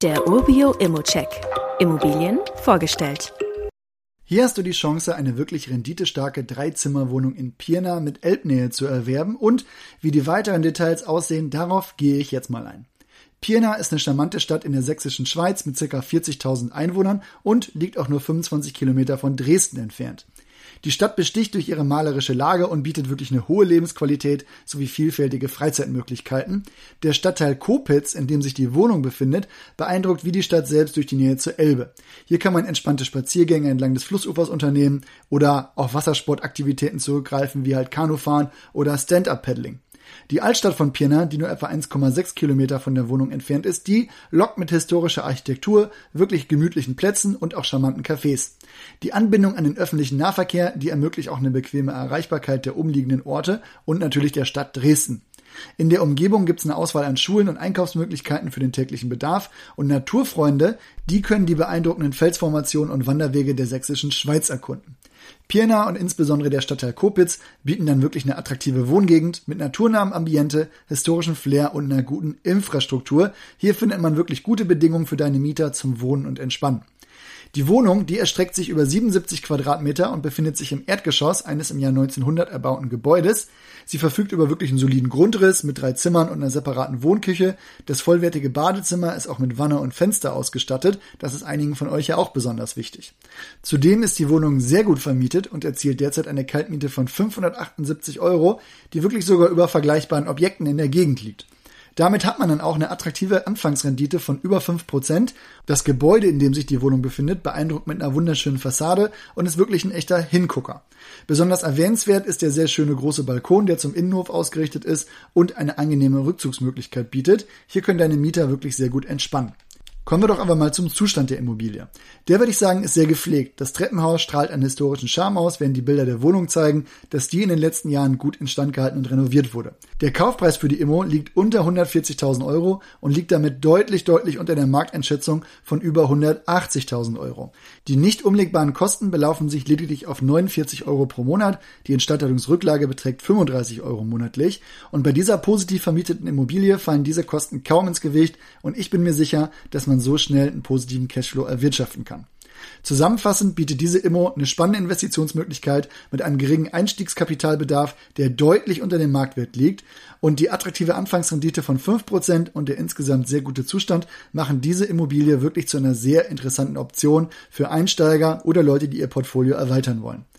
Der Urbio Immocheck. Immobilien vorgestellt. Hier hast du die Chance, eine wirklich renditestarke Dreizimmerwohnung in Pirna mit Elbnähe zu erwerben und wie die weiteren Details aussehen, darauf gehe ich jetzt mal ein. Pirna ist eine charmante Stadt in der sächsischen Schweiz mit ca. 40.000 Einwohnern und liegt auch nur 25 Kilometer von Dresden entfernt. Die Stadt besticht durch ihre malerische Lage und bietet wirklich eine hohe Lebensqualität sowie vielfältige Freizeitmöglichkeiten. Der Stadtteil Kopitz, in dem sich die Wohnung befindet, beeindruckt wie die Stadt selbst durch die Nähe zur Elbe. Hier kann man entspannte Spaziergänge entlang des Flussufers unternehmen oder auf Wassersportaktivitäten zurückgreifen, wie halt Kanufahren oder Stand-Up-Paddling. Die Altstadt von Pirna, die nur etwa 1,6 Kilometer von der Wohnung entfernt ist, die lockt mit historischer Architektur, wirklich gemütlichen Plätzen und auch charmanten Cafés. Die Anbindung an den öffentlichen Nahverkehr, die ermöglicht auch eine bequeme Erreichbarkeit der umliegenden Orte und natürlich der Stadt Dresden. In der Umgebung gibt es eine Auswahl an Schulen und Einkaufsmöglichkeiten für den täglichen Bedarf und Naturfreunde, die können die beeindruckenden Felsformationen und Wanderwege der sächsischen Schweiz erkunden. Pirna und insbesondere der Stadtteil Kopitz bieten dann wirklich eine attraktive Wohngegend mit naturnahem Ambiente, historischem Flair und einer guten Infrastruktur. Hier findet man wirklich gute Bedingungen für deine Mieter zum Wohnen und Entspannen. Die Wohnung, die erstreckt sich über 77 Quadratmeter und befindet sich im Erdgeschoss eines im Jahr 1900 erbauten Gebäudes. Sie verfügt über wirklich einen soliden Grundriss mit drei Zimmern und einer separaten Wohnküche. Das vollwertige Badezimmer ist auch mit Wanne und Fenster ausgestattet. Das ist einigen von euch ja auch besonders wichtig. Zudem ist die Wohnung sehr gut vermietet und erzielt derzeit eine Kaltmiete von 578 Euro, die wirklich sogar über vergleichbaren Objekten in der Gegend liegt. Damit hat man dann auch eine attraktive Anfangsrendite von über 5%. Das Gebäude, in dem sich die Wohnung befindet, beeindruckt mit einer wunderschönen Fassade und ist wirklich ein echter Hingucker. Besonders erwähnenswert ist der sehr schöne große Balkon, der zum Innenhof ausgerichtet ist und eine angenehme Rückzugsmöglichkeit bietet. Hier können deine Mieter wirklich sehr gut entspannen. Kommen wir doch aber mal zum Zustand der Immobilie. Der würde ich sagen, ist sehr gepflegt. Das Treppenhaus strahlt einen historischen Charme aus, während die Bilder der Wohnung zeigen, dass die in den letzten Jahren gut instand gehalten und renoviert wurde. Der Kaufpreis für die Immo liegt unter 140.000 Euro und liegt damit deutlich, deutlich unter der Markteinschätzung von über 180.000 Euro. Die nicht umlegbaren Kosten belaufen sich lediglich auf 49 Euro pro Monat. Die Instandhaltungsrücklage beträgt 35 Euro monatlich. Und bei dieser positiv vermieteten Immobilie fallen diese Kosten kaum ins Gewicht und ich bin mir sicher, dass man man so schnell einen positiven Cashflow erwirtschaften kann. Zusammenfassend bietet diese Immo eine spannende Investitionsmöglichkeit mit einem geringen Einstiegskapitalbedarf, der deutlich unter dem Marktwert liegt und die attraktive Anfangsrendite von 5% und der insgesamt sehr gute Zustand machen diese Immobilie wirklich zu einer sehr interessanten Option für Einsteiger oder Leute, die ihr Portfolio erweitern wollen.